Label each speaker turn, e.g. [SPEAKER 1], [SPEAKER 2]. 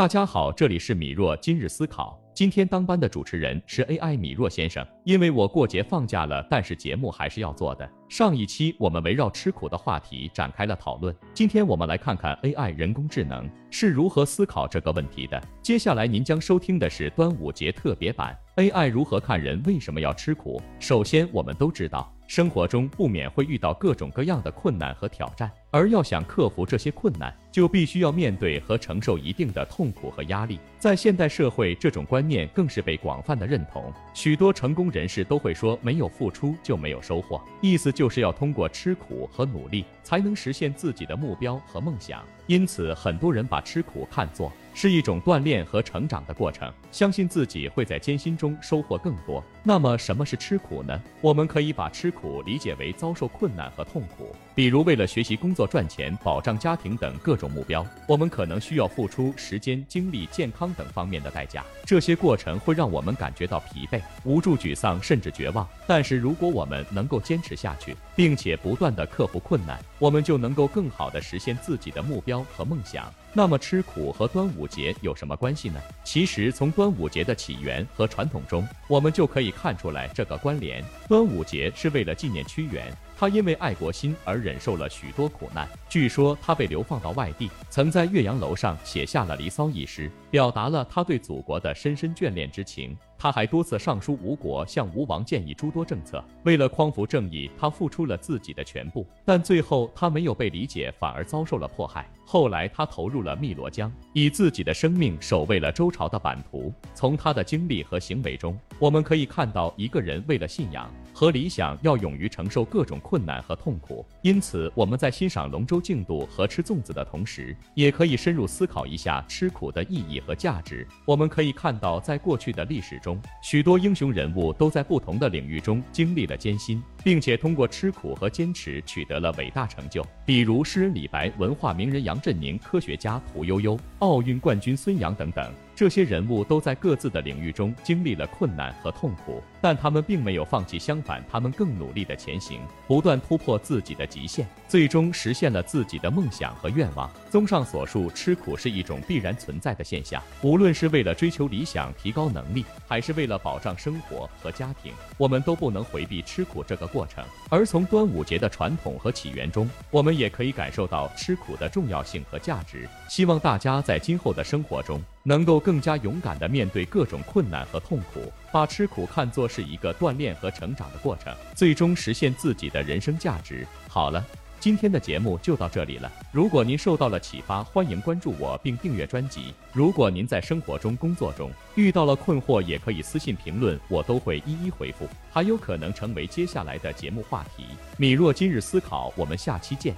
[SPEAKER 1] 大家好，这里是米若今日思考。今天当班的主持人是 AI 米若先生，因为我过节放假了，但是节目还是要做的。上一期我们围绕吃苦的话题展开了讨论，今天我们来看看 AI 人工智能是如何思考这个问题的。接下来您将收听的是端午节特别版，AI 如何看人为什么要吃苦？首先，我们都知道。生活中不免会遇到各种各样的困难和挑战，而要想克服这些困难，就必须要面对和承受一定的痛苦和压力。在现代社会，这种观念更是被广泛的认同。许多成功人士都会说：“没有付出就没有收获”，意思就是要通过吃苦和努力，才能实现自己的目标和梦想。因此，很多人把吃苦看作是一种锻炼和成长的过程，相信自己会在艰辛中收获更多。那么，什么是吃苦呢？我们可以把吃苦理解为遭受困难和痛苦，比如为了学习、工作、赚钱、保障家庭等各种目标，我们可能需要付出时间、精力、健康等方面的代价。这些过程会让我们感觉到疲惫、无助、沮丧，甚至绝望。但是，如果我们能够坚持下去，并且不断的克服困难，我们就能够更好的实现自己的目标。和梦想，那么吃苦和端午节有什么关系呢？其实从端午节的起源和传统中，我们就可以看出来这个关联。端午节是为了纪念屈原。他因为爱国心而忍受了许多苦难。据说他被流放到外地，曾在岳阳楼上写下了《离骚》一诗，表达了他对祖国的深深眷恋之情。他还多次上书吴国，向吴王建议诸多政策。为了匡扶正义，他付出了自己的全部，但最后他没有被理解，反而遭受了迫害。后来他投入了汨罗江，以自己的生命守卫了周朝的版图。从他的经历和行为中，我们可以看到一个人为了信仰和理想，要勇于承受各种。困难和痛苦，因此我们在欣赏龙舟竞渡和吃粽子的同时，也可以深入思考一下吃苦的意义和价值。我们可以看到，在过去的历史中许多英雄人物都在不同的领域中经历了艰辛，并且通过吃苦和坚持取得了伟大成就。比如诗人李白、文化名人杨振宁、科学家屠呦呦、奥运冠军孙杨等等。这些人物都在各自的领域中经历了困难和痛苦，但他们并没有放弃，相反，他们更努力的前行，不断突破自己的极限，最终实现了自己的梦想和愿望。综上所述，吃苦是一种必然存在的现象，无论是为了追求理想、提高能力，还是为了保障生活和家庭，我们都不能回避吃苦这个过程。而从端午节的传统和起源中，我们也可以感受到吃苦的重要性和价值。希望大家在今后的生活中。能够更加勇敢地面对各种困难和痛苦，把吃苦看作是一个锻炼和成长的过程，最终实现自己的人生价值。好了，今天的节目就到这里了。如果您受到了启发，欢迎关注我并订阅专辑。如果您在生活中、工作中遇到了困惑，也可以私信评论，我都会一一回复，还有可能成为接下来的节目话题。米若今日思考，我们下期见。